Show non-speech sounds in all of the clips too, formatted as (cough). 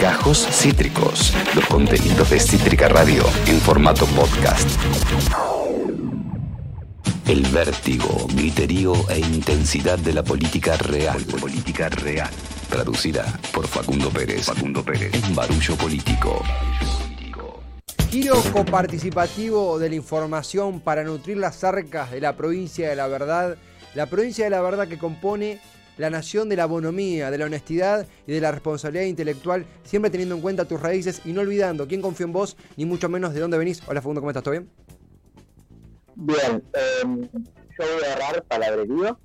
Gajos Cítricos, los contenidos de Cítrica Radio en formato podcast. El vértigo, griterío e intensidad de la política real. Política real. Traducida por Facundo Pérez. Facundo Pérez. En Barullo Político. Giro coparticipativo de la información para nutrir las arcas de la provincia de la verdad. La provincia de la verdad que compone la nación de la bonomía, de la honestidad y de la responsabilidad intelectual, siempre teniendo en cuenta tus raíces y no olvidando quién confía en vos, ni mucho menos de dónde venís. Hola Facundo, ¿cómo estás? ¿Todo bien? Bien, eh, yo voy a agarrar palabrerío.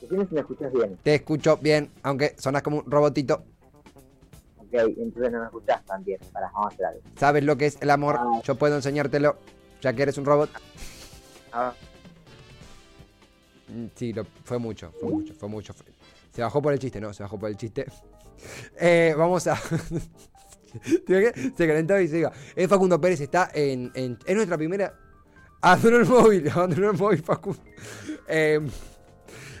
Si me escuchas bien. Te escucho bien, aunque sonás como un robotito. Ok, entonces no me escuchas tan bien. Para, vamos a hacer algo. Sabes lo que es el amor, Ah. yo puedo enseñártelo, ya que eres un robot. Ah, Mm, Sí, lo- fue mucho, fue mucho, fue mucho. fue- Se bajó por el chiste, ¿no? Se bajó por el chiste. (laughs) Eh, vamos a... (laughs) Se calentó y se diga. Eh, Facundo Pérez está en, en... Es nuestra primera... Abandonó el móvil, (laughs) abandonó el móvil Facundo. Eh,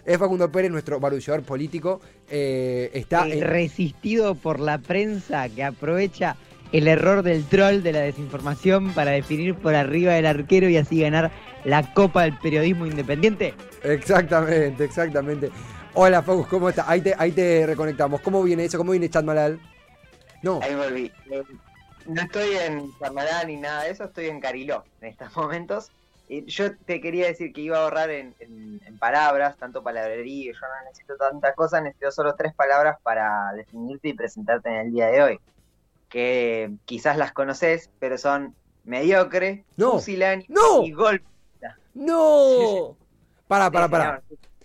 es Facundo Pérez, nuestro barullador político. Eh, está en... resistido por la prensa que aprovecha el error del troll de la desinformación para definir por arriba del arquero y así ganar la Copa del Periodismo Independiente. Exactamente, exactamente. Hola, Facu, ¿cómo estás? Ahí te, ahí te reconectamos. ¿Cómo viene eso? ¿Cómo viene Chat Malal? No. ahí volví. Eh, no estoy en Chamará ni nada de eso, estoy en Cariló en estos (laughs) momentos. Y yo te quería decir que iba a ahorrar en, en- en palabras, tanto palabrería, yo no necesito tantas cosas, necesito solo tres palabras para definirte y presentarte en el día de hoy. Que quizás las conoces, pero son mediocre, No. pusilánime No. y golpe. ¡No! Para, para, Sí, para. señor,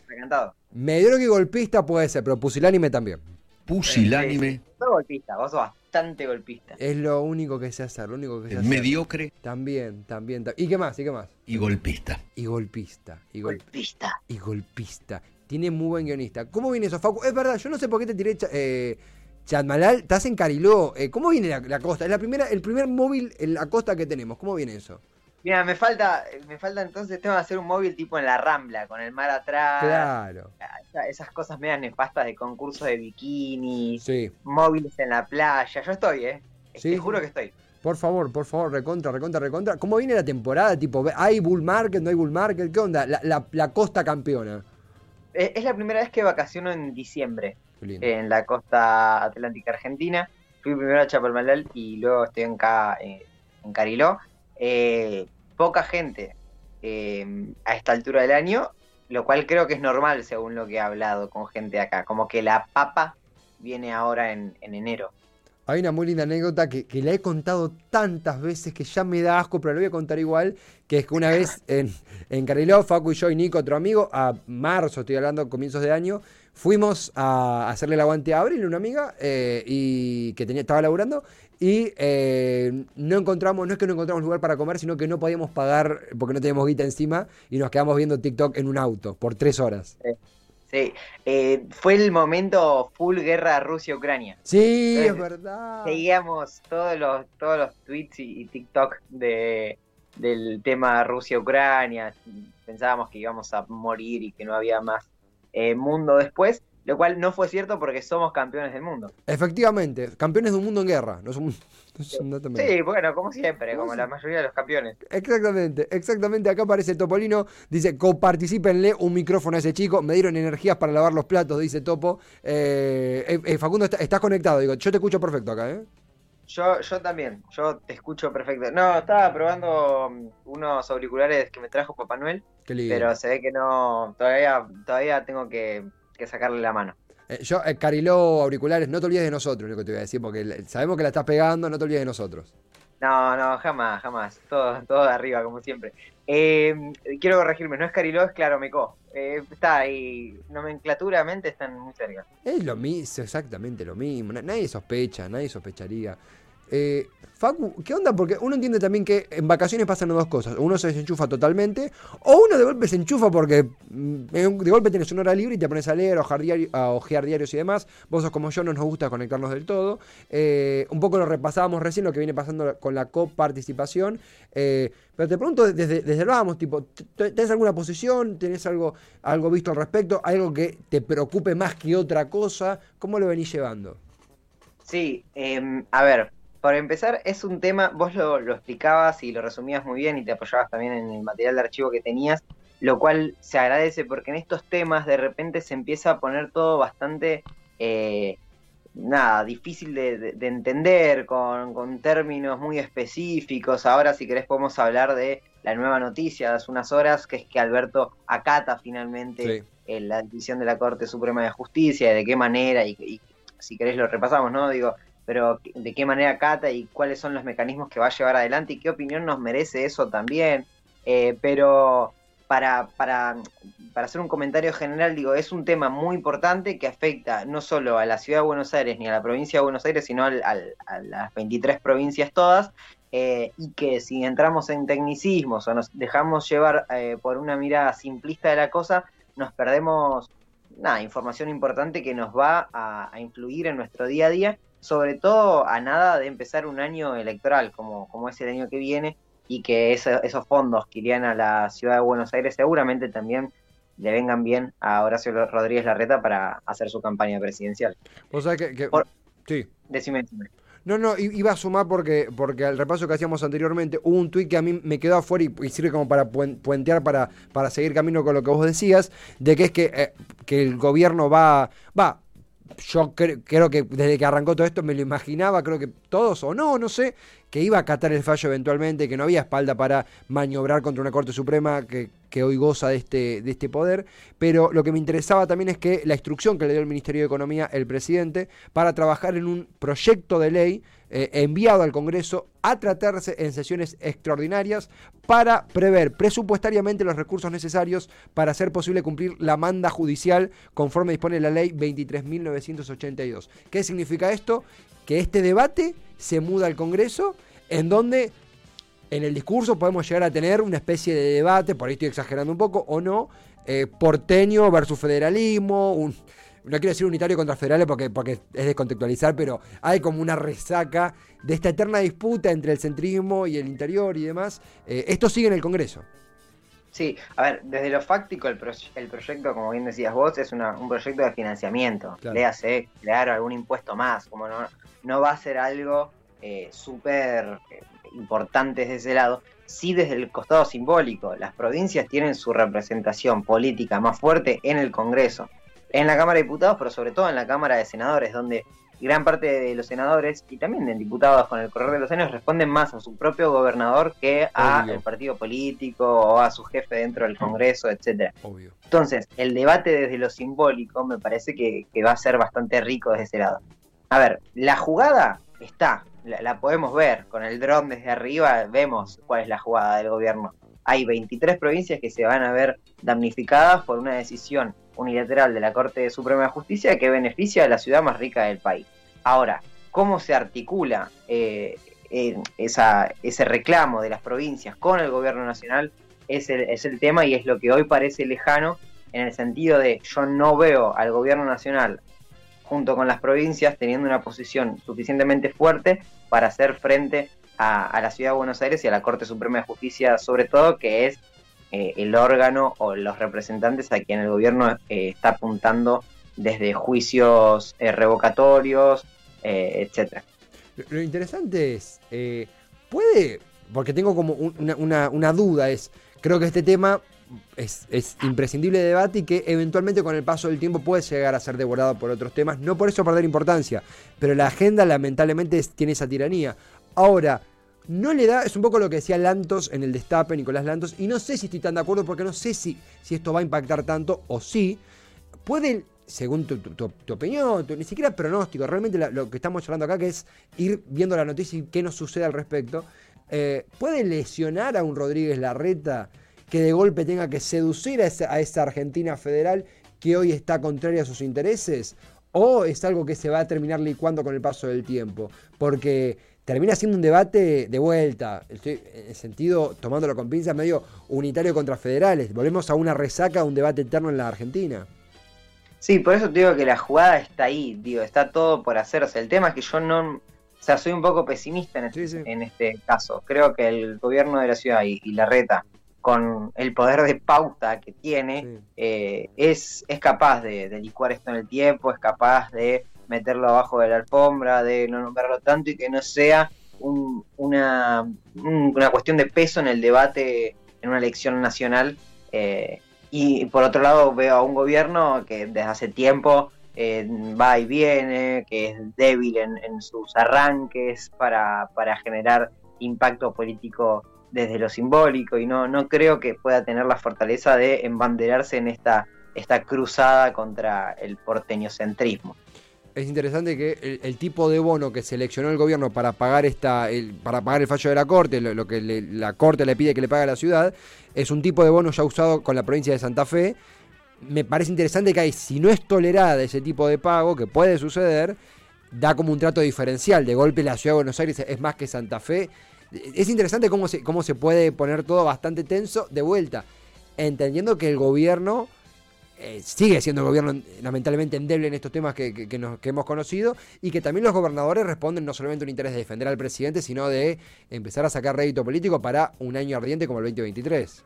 Encantado. Mediocre y golpista puede ser, pero pusilánime también. pusilánime, Sos golpista, vos sos bastante golpista. Es lo único que sé hacer, lo único que sé hacer. mediocre También, también, ta- ¿Y qué más? ¿Y qué más? y golpista. Y golpista. Y, gol- Golpista. y golpista. Tiene muy buen guionista. ¿Cómo viene eso, Facu? Es verdad, yo no sé por qué te tiré cha- eh, Chatmalal. Estás en Cariló. Eh, ¿Cómo viene la, la costa? Es la primera, el primer móvil en la costa que tenemos. ¿Cómo viene eso? Mira, me falta, me falta entonces, tengo que hacer un móvil tipo en la Rambla, con el mar atrás. Claro. esa- Esas cosas medias nefastas de concursos de bikinis, Sí. móviles en la playa. Yo estoy, ¿eh? Sí, Te juro que estoy. Por favor, por favor, recontra, recontra, recontra. ¿Cómo viene la temporada? Tipo, ¿hay bull market? ¿No hay bull market? ¿Qué onda? La, la- la costa campeona. Eh, Es la primera vez que vacaciono en diciembre en la costa atlántica argentina. Fui primero a Chapalmalal y luego estoy acá eh, en Cariló. Eh, poca gente eh, a esta altura del año, lo cual creo que es normal según lo que he hablado con gente acá. Como que la papa viene ahora en, en enero. Hay una muy linda anécdota que, que la he contado tantas veces que ya me da asco, pero la voy a contar igual, que es que una vez en, en Cariló, Facu y yo y Nico, otro amigo, a marzo, estoy hablando, comienzos de año, fuimos a hacerle el aguante a Abril, una amiga, eh, y que tenía, estaba laburando, y eh, no encontramos, no es que no encontramos lugar para comer, sino que no podíamos pagar porque no teníamos guita encima, y nos quedamos viendo TikTok en un auto por tres horas. Sí, eh, fue el momento full guerra Rusia-Ucrania. Sí, Eh, es verdad. Seguíamos todos los, todos los tweets y, y TikTok de, del tema Rusia-Ucrania. Pensábamos que íbamos a morir y que no había más eh, mundo después, lo cual no fue cierto porque somos campeones del mundo. Efectivamente, campeones de un mundo en guerra, no somos... (laughs) no. Sí, bueno, como siempre, ¿Cómo como la mayoría de los campeones. Exactamente, exactamente. Acá aparece Topolino. Dice, comparticípenle un micrófono a ese chico. Me dieron energías para lavar los platos, dice Topo. Eh, eh, eh, Facundo, está- estás conectado. Digo, yo te escucho perfecto acá, ¿eh? Yo, yo también, yo te escucho perfecto. No, estaba probando mm, unos auriculares que me trajo Papá Noel, Qué lindo. pero se ve que no, todavía, todavía tengo que, que sacarle la mano. Eh, yo, eh, Cariló, auriculares, no te olvides de nosotros, lo que te voy a decir, porque sabemos que la estás pegando, no te olvides de nosotros. No, no, jamás, jamás. Todo, todo de arriba, como siempre. Eh, quiero corregirme, no es Cariló, es Claromecó. Eh, está ahí, nomenclaturamente están muy cerca. Es lo mismo, exactamente lo mismo. Na- Nadie sospecha, nadie sospecharía. Eh, Facu, ¿qué onda? Porque uno entiende también que en vacaciones pasan dos cosas. Uno se desenchufa totalmente, o uno de golpe se enchufa porque mm, de golpe tienes una hora libre y te pones a leer, a ojear, a ojear diarios y demás. Vos sos como yo, no nos gusta conectarnos del todo. Eh, un poco lo repasábamos recién, lo que viene pasando con la coparticipación. Eh, pero te pregunto desde, desde el vamos, tipo, ¿t- ¿tenés alguna posición? ¿Tenés algo, algo visto al respecto? ¿Algo que te preocupe más que otra cosa? ¿Cómo lo venís llevando? Sí, em, a ver, por empezar, es un tema, vos lo, lo explicabas y lo resumías muy bien y te apoyabas también en el material de archivo que tenías, lo cual se agradece porque en estos temas de repente se empieza a poner todo bastante, eh, nada, difícil de, de- de entender, con, con términos muy específicos. Ahora, si querés, podemos hablar de la nueva noticia de hace unas horas, que es que Alberto acata finalmente Sí. eh, la decisión de la Corte Suprema de Justicia, de qué manera, y, y si querés lo repasamos, ¿no? Digo, pero de qué manera acata y cuáles son los mecanismos que va a llevar adelante y qué opinión nos merece eso también. Eh, pero para, para, para hacer un comentario general, digo, es un tema muy importante que afecta no solo a la ciudad de Buenos Aires ni a la provincia de Buenos Aires, sino al- a las 23 provincias todas, eh, y que si entramos en tecnicismos o nos dejamos llevar eh, por una mirada simplista de la cosa, nos perdemos nada, información importante que nos va a, a influir en nuestro día a día, sobre todo a nada de empezar un año electoral como, como es el año que viene, y que eso- esos fondos que irían a la ciudad de Buenos Aires seguramente también le vengan bien a Horacio Rodríguez Larreta para hacer su campaña presidencial. O sea que... que- Por- Sí. Decime, decime. No, no, iba a sumar porque, porque al repaso que hacíamos anteriormente hubo un tuit que a mí me quedó afuera y, y sirve como para puen- puentear, para, para seguir camino con lo que vos decías, de que es que, eh, que el gobierno va, va, yo cre- creo que desde que arrancó todo esto me lo imaginaba, creo que todos o no, no sé, que iba a acatar el fallo eventualmente, que no había espalda para maniobrar contra una Corte Suprema que, que hoy goza de este, de este poder, pero lo que me interesaba también es que la instrucción que le dio el Ministerio de Economía el presidente para trabajar en un proyecto de ley eh, enviado al Congreso a tratarse en sesiones extraordinarias para prever presupuestariamente los recursos necesarios para hacer posible cumplir la manda judicial conforme dispone la ley 23.982. ¿Qué significa esto? Que este debate se muda al Congreso en donde en el discurso podemos llegar a tener una especie de debate, por ahí estoy exagerando un poco, o no, eh, porteño versus federalismo, un, no quiero decir unitario contra federales porque, porque es descontextualizar, pero hay como una resaca de esta eterna disputa entre el centrismo y el interior y demás. Eh, esto sigue en el Congreso. Sí, a ver, desde lo fáctico, el, pro- el proyecto, como bien decías vos, es una- un proyecto de financiamiento. Claro. Léase, crear algún impuesto más, como no, no va a ser algo eh, súper eh, importante desde ese lado. Sí, desde el costado simbólico, las provincias tienen su representación política más fuerte en el Congreso, en la Cámara de Diputados, pero sobre todo en la Cámara de Senadores, donde gran parte de los senadores y también de diputados con el correr de los años responden más a su propio gobernador que a el partido político o a su jefe dentro del Congreso, etcétera. Obvio. Entonces, el debate desde lo simbólico me parece que, que va a ser bastante rico desde ese lado. A ver, la jugada está, la, podemos ver, con el dron desde arriba vemos cuál es la jugada del gobierno. Hay 23 provincias que se van a ver damnificadas por una decisión unilateral de la Corte Suprema de Justicia que beneficia a la ciudad más rica del país. Ahora, ¿cómo se articula eh, eh, esa, ese reclamo de las provincias con el gobierno nacional? Es el, es el tema y es lo que hoy parece lejano en el sentido de yo no veo al gobierno nacional junto con las provincias teniendo una posición suficientemente fuerte para hacer frente a, la ciudad de Buenos Aires y a la Corte Suprema de Justicia sobre todo, que es eh, el órgano o los representantes a quien el gobierno eh, está apuntando desde juicios eh, revocatorios, etcétera. Lo, interesante es, puede, porque tengo como un- una, una- una duda, es, creo que este tema es, es imprescindible de debate y que eventualmente con el paso del tiempo puede llegar a ser devorado por otros temas, no por eso perder importancia, pero la agenda lamentablemente tiene esa tiranía. Ahora, no le da, es un poco lo que decía Lantos en el destape, Nicolás Lantos, y no sé si estoy tan de acuerdo porque no sé si, si esto va a impactar tanto o sí, puede, según tu, tu- tu- opinión, ni siquiera pronóstico, realmente lo que estamos hablando acá, que es ir viendo la noticia y qué nos sucede al respecto, eh, puede lesionar a un Rodríguez Larreta que de golpe tenga que seducir a esa, a esa Argentina federal que hoy está contraria a sus intereses, o es algo que se va a terminar licuando con el paso del tiempo, porque termina siendo un debate de vuelta, estoy en el sentido, tomándolo con pinzas, medio unitario contra federales, volvemos a una resaca, a un debate eterno en la Argentina. Sí, por eso te digo que la jugada está ahí, digo, está todo por hacerse. El tema es que yo no, o sea, soy un poco pesimista en este, Sí, sí. En este caso. Creo que el gobierno de la ciudad y, y la reta, con el poder de pauta que tiene, Sí. eh, es, es capaz de, de licuar esto en el tiempo, es capaz de meterlo abajo de la alfombra, de no nombrarlo tanto y que no sea un- una, un- una cuestión de peso en el debate en una elección nacional. eh, y por otro lado veo a un gobierno que desde hace tiempo eh, va y viene, que es débil en, en sus arranques para, para generar impacto político desde lo simbólico y no, no creo que pueda tener la fortaleza de embanderarse en esta, esta cruzada contra el porteñocentrismo. Es interesante que el, tipo de bono que seleccionó el gobierno para pagar esta, el, para pagar el fallo de la corte, lo, que la corte le pide que le pague a la ciudad, es un tipo de bono ya usado con la provincia de Santa Fe. Me parece interesante que si no es tolerada ese tipo de pago, que puede suceder, da como un trato diferencial. De golpe la ciudad de Buenos Aires es más que Santa Fe. Es interesante cómo se, cómo se puede poner todo bastante tenso de vuelta, entendiendo que el gobierno eh, sigue siendo el gobierno lamentablemente endeble en estos temas que, que- que nos- que hemos conocido y que también los gobernadores responden no solamente a un interés de defender al presidente, sino de empezar a sacar rédito político para un año ardiente como el 2023.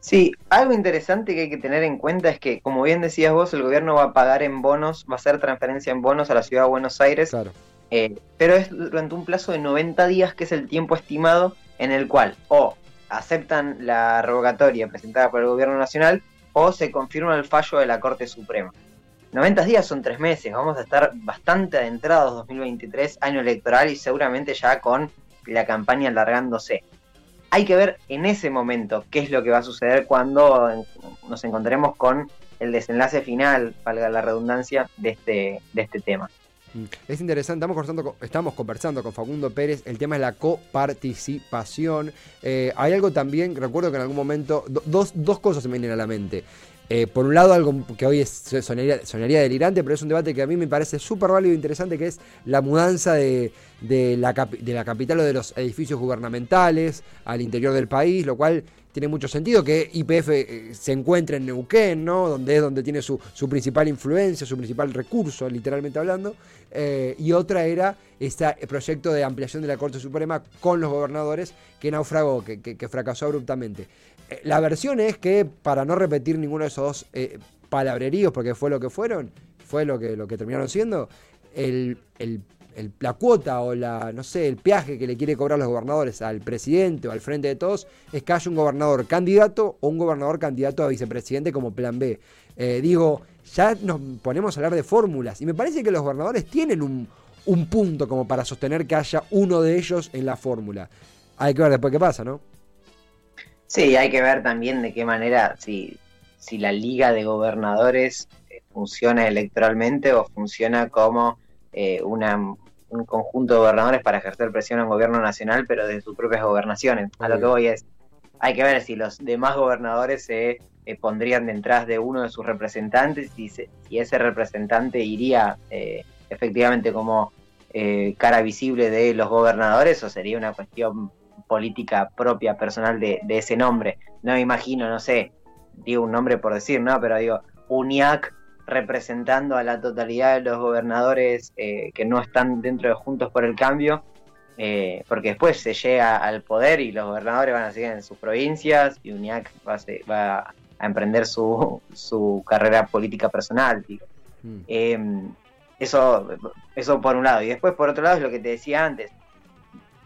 Sí, algo interesante que hay que tener en cuenta es que, como bien decías vos, el gobierno va a pagar en bonos, va a hacer transferencia en bonos a la ciudad de Buenos Aires, Claro. Eh, pero es durante un plazo de 90 días, que es el tiempo estimado en el cual o aceptan la revocatoria presentada por el gobierno nacional o se confirma el fallo de la Corte Suprema. 90 días son tres meses, vamos a estar bastante adentrados 2023, año electoral y seguramente ya con la campaña alargándose. Hay que ver en ese momento qué es lo que va a suceder cuando nos encontremos con el desenlace final, valga la redundancia, de este, de este tema. Mm. Es interesante, estamos conversando, con, estamos conversando con Facundo Pérez, el tema es la coparticipación. Eh, hay algo también, recuerdo que en algún momento, do- dos, dos cosas se me vienen a la mente. Eh, por un lado, algo que hoy es, sonaría, sonaría delirante, pero es un debate que a mí me parece súper válido e interesante, que es la mudanza de, de la, de la capital o de los edificios gubernamentales al interior del país, lo cual tiene mucho sentido que IPF eh, se encuentre en Neuquén, ¿no? Donde es donde tiene su, su principal influencia, su principal recurso, literalmente hablando. Eh, y otra era este proyecto de ampliación de la Corte Suprema con los gobernadores que naufragó, que- que fracasó abruptamente. Eh, la versión es que, para no repetir ninguno de esos dos eh, palabreríos, porque fue lo que fueron, fue lo que, lo que terminaron siendo, la cuota o la, no sé, el peaje que le quiere cobrar los gobernadores al presidente o al frente de todos es que haya un gobernador candidato o un gobernador candidato a vicepresidente como plan B. Eh, digo, ya nos ponemos a hablar de fórmulas y me parece que los gobernadores tienen un, un punto como para sostener que haya uno de ellos en la fórmula. Hay que ver después qué pasa, ¿no? Sí, hay que ver también de qué manera, si, si la liga de gobernadores eh, funciona electoralmente o funciona como eh, una, un conjunto de gobernadores para ejercer presión a un gobierno nacional, pero de sus propias gobernaciones. A lo que voy es, hay que ver si los demás gobernadores se eh, pondrían detrás de uno de sus representantes y si ese representante iría eh, efectivamente como eh, cara visible de los gobernadores o sería una cuestión política propia, personal de, de ese nombre. No me imagino, no sé, digo un nombre por decir, ¿no? Pero digo, UNIAC representando a la totalidad de los gobernadores eh, que no están dentro de Juntos por el Cambio, eh, porque después se llega al poder y los gobernadores van a seguir en sus provincias y UNIAC va a, se- va a emprender su, su carrera política personal. digo. Mm. Eh, eso, eso por un lado. Y después, por otro lado, es lo que te decía antes.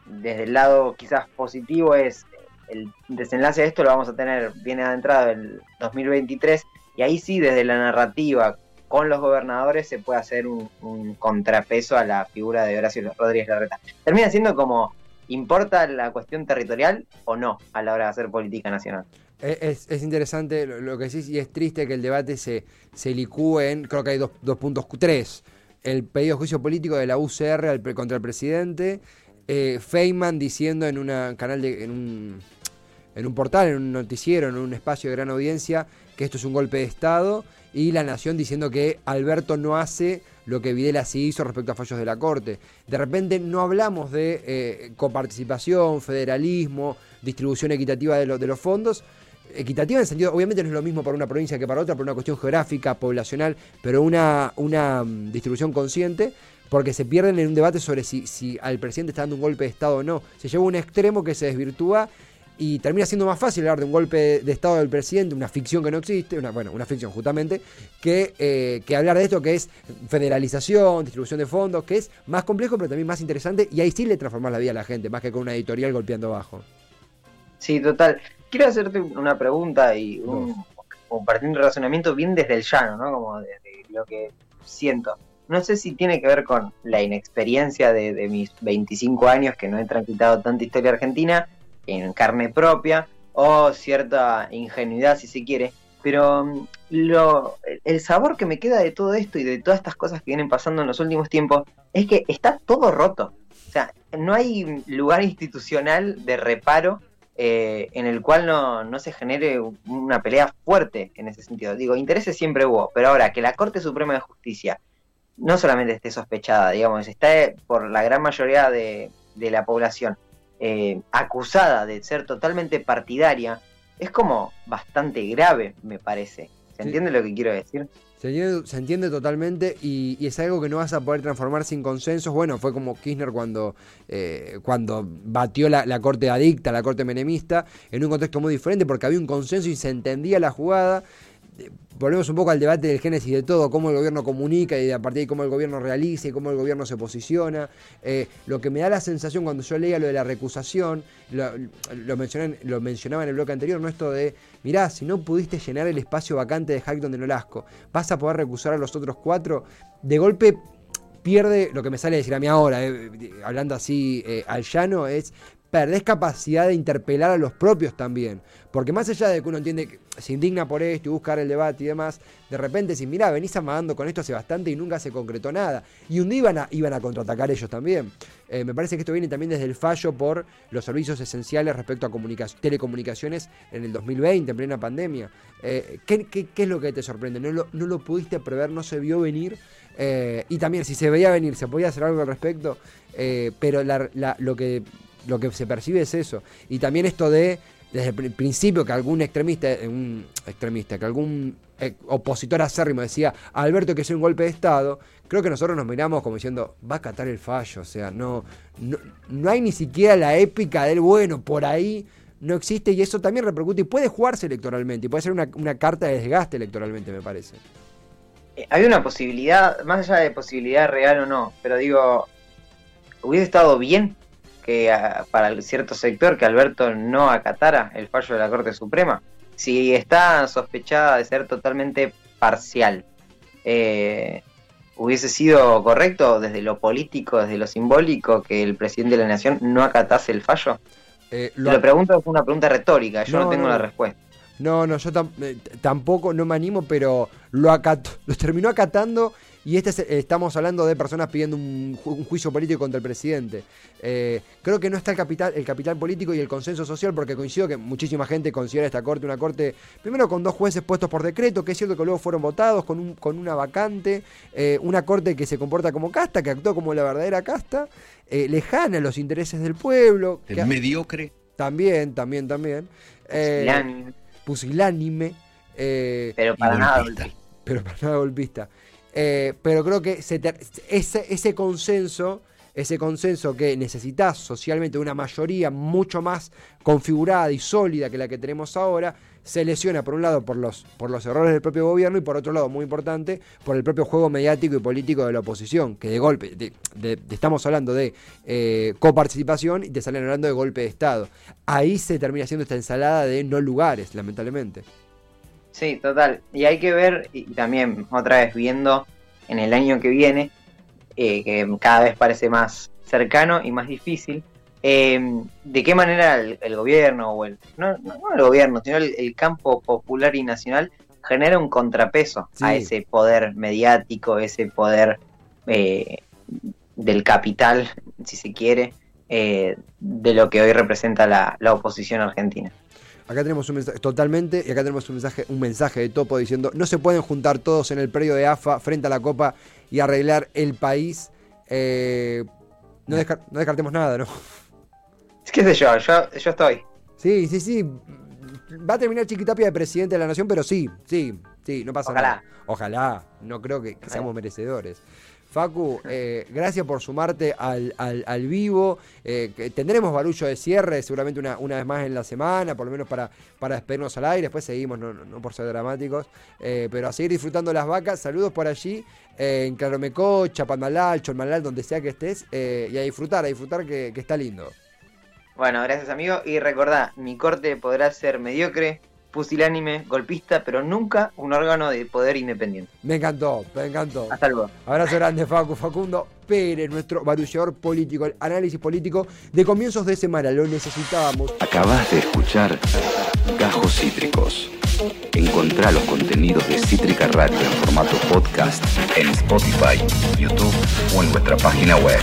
Desde el lado quizás positivo es el desenlace de esto lo vamos a tener bien adentrado el 2023 y ahí sí desde la narrativa con los gobernadores se puede hacer un, contrapeso a la figura de Horacio Rodríguez Larreta. Termina siendo como, ¿importa la cuestión territorial o no a la hora de hacer política nacional? Es, es- es interesante lo, que decís y es triste que el debate se, se licúe en, creo que hay dos, dos puntos, tres. El pedido de juicio político de la UCR al contra el presidente, eh, Feynman diciendo en una canal de, en un, en un portal, en un noticiero, en un espacio de gran audiencia, que esto es un golpe de Estado, y La Nación diciendo que Alberto no hace lo que Videla sí hizo respecto a fallos de la Corte. De repente no hablamos de eh, coparticipación, federalismo, distribución equitativa de, de los fondos. Equitativa en sentido, obviamente no es lo mismo para una provincia que para otra, por una cuestión geográfica, poblacional, pero una, una mm, distribución consciente, porque se pierden en un debate sobre si, si al presidente está dando un golpe de Estado o no. Se lleva a un extremo que se desvirtúa y termina siendo más fácil hablar de un golpe de Estado del presidente, una ficción que no existe, una, bueno, una ficción justamente, que, eh, que hablar de esto que es federalización, distribución de fondos, que es más complejo pero también más interesante y ahí sí le transformás la vida a la gente, más que con una editorial golpeando abajo. Sí, total. Quiero hacerte una pregunta y un, compartir un razonamiento bien desde el llano, ¿no? Como desde lo que siento. No sé si tiene que ver con la inexperiencia de, mis 25 años que no he transitado tanta historia argentina en carne propia o cierta ingenuidad si se quiere, pero mm, lo, el sabor que me queda de todo esto y de todas estas cosas que vienen pasando en los últimos tiempos es que está todo roto. O sea, no hay lugar institucional de reparo eh, en el cual no, no, se genere una pelea fuerte en ese sentido. Digo, intereses siempre hubo, pero ahora que la Corte Suprema de Justicia no solamente esté sospechada, digamos, está por la gran mayoría de, de la población eh, acusada de ser totalmente partidaria, es como bastante grave, me parece. ¿Se entiende lo que quiero decir? Se entiende, totalmente y, es algo que no vas a poder transformar sin consensos. Bueno, fue como Kirchner cuando, eh, cuando batió la, la, corte adicta, la corte menemista, en un contexto muy diferente porque había un consenso y se entendía la jugada volvemos un poco al debate del génesis de todo, cómo el gobierno comunica y a partir de cómo el gobierno realiza y cómo el gobierno se posiciona. Eh, lo que me da la sensación cuando yo leía lo de la recusación, lo, mencioné, lo mencionaba en el bloque anterior, no esto de, mirá, si no pudiste llenar el espacio vacante de Hackton de Nolasco, vas a poder recusar a los otros cuatro, de golpe pierde lo que me sale decir a mí ahora, eh, hablando así eh, al llano, es perdés capacidad de interpelar a los propios también. Porque más allá de que uno entiende que se indigna por esto y buscar el debate y demás, de repente si mirá, venís amagando con esto hace bastante y nunca se concretó nada. Y un día iban a, iban a contraatacar ellos también. Eh, me parece que esto viene también desde el fallo por los servicios esenciales respecto a telecomunicaciones en el 2020, en plena pandemia. Eh, ¿qué, es lo que te sorprende? ¿No lo, no lo pudiste prever? ¿No se vio venir? Eh, y también, si se veía venir, ¿se podía hacer algo al respecto? pero lo que lo que se percibe es eso. Y también esto de, desde el principio, que algún extremista, un extremista, que algún eh, opositor acérrimo decía, Alberto que es un golpe de Estado, creo que nosotros nos miramos como diciendo, va a catar el fallo, o sea, no, no, hay ni siquiera la épica del bueno, por ahí no existe y eso también repercute y puede jugarse electoralmente y puede ser una, una carta de desgaste electoralmente, me parece. Eh, hay una posibilidad, más allá de posibilidad real o no, pero digo, hubiese estado bien que para cierto sector que Alberto no acatara el fallo de la Corte Suprema, si está sospechada de ser totalmente parcial, eh, ¿hubiese sido correcto desde lo político, desde lo simbólico, que el presidente de la Nación no acatase el fallo? Eh, lo, pregunto es una pregunta retórica, yo no, tengo la respuesta. No, no, yo eh, tampoco no me animo, pero lo, acató, (laughs) lo terminó acatando y este estamos hablando de personas pidiendo un, juicio político contra el presidente. Eh, creo que no está el capital, el capital político y el consenso social, porque coincido que muchísima gente considera esta corte una corte, primero con dos jueces puestos por decreto, que es cierto que luego fueron votados, con, un, con una vacante, eh, una corte que se comporta como casta, que actuó como la verdadera casta, eh, lejana a los intereses del pueblo. El mediocre. También, también, también. pusilánime. pusilánime pero para nada golpista. Pero para nada golpista. Eh, pero creo que ese, consenso, ese consenso que necesitas socialmente una mayoría mucho más configurada y sólida que la que tenemos ahora, se lesiona por un lado por los, por los errores del propio gobierno y por otro lado, muy importante, por el propio juego mediático y político de la oposición, que de golpe, estamos hablando de eh, coparticipación y te salen hablando de golpe de Estado. Ahí se termina haciendo esta ensalada de no lugares, lamentablemente. Sí, total. Y hay que ver, y también otra vez viendo en el año que viene, eh, que cada vez parece más cercano y más difícil, em, de qué manera el, gobierno, o el, no, el gobierno, sino el, campo popular y nacional genera un contrapeso a ese poder mediático, ese poder eh, del capital, si se quiere, eh, de lo que hoy representa la oposición argentina. Acá tenemos un mensaje, totalmente, y acá tenemos un mensaje, un mensaje de Topo diciendo, no se pueden juntar todos en el predio de AFA frente a la Copa y arreglar el país. Eh, no, descartemos nada, ¿no? (laughs) Es que sé yo, yo, yo estoy. Sí, sí, sí. Va a terminar Chiquitapia de presidente de la nación, pero sí, sí, sí, no pasa Ojalá. nada. Ojalá. No creo que, seamos merecedores. Facu, eh, gracias por sumarte al, al, al vivo. Eh, tendremos barullo de cierre seguramente una, una vez más en la semana, por lo menos para, para despedirnos al aire. Después seguimos, no, no- por ser dramáticos, eh, pero a seguir disfrutando las vacas. Saludos por allí, eh, en Claromeco, Chapanmalal, Cholmalal, donde sea que estés. y a disfrutar, a disfrutar que, que está lindo. Bueno, gracias amigo. Y recordá, mi corte podrá ser mediocre, pusilánime, golpista, pero nunca un órgano de poder independiente. Me encantó, me encantó. Hasta luego. Abrazo grande, Facu. Facundo Pérez, nuestro barullador político, el análisis político de comienzos de semana. Lo necesitábamos. Acabas de escuchar Gajos Cítricos. Encontrá los contenidos de Cítrica Radio en formato podcast en Spotify, YouTube o en nuestra página web.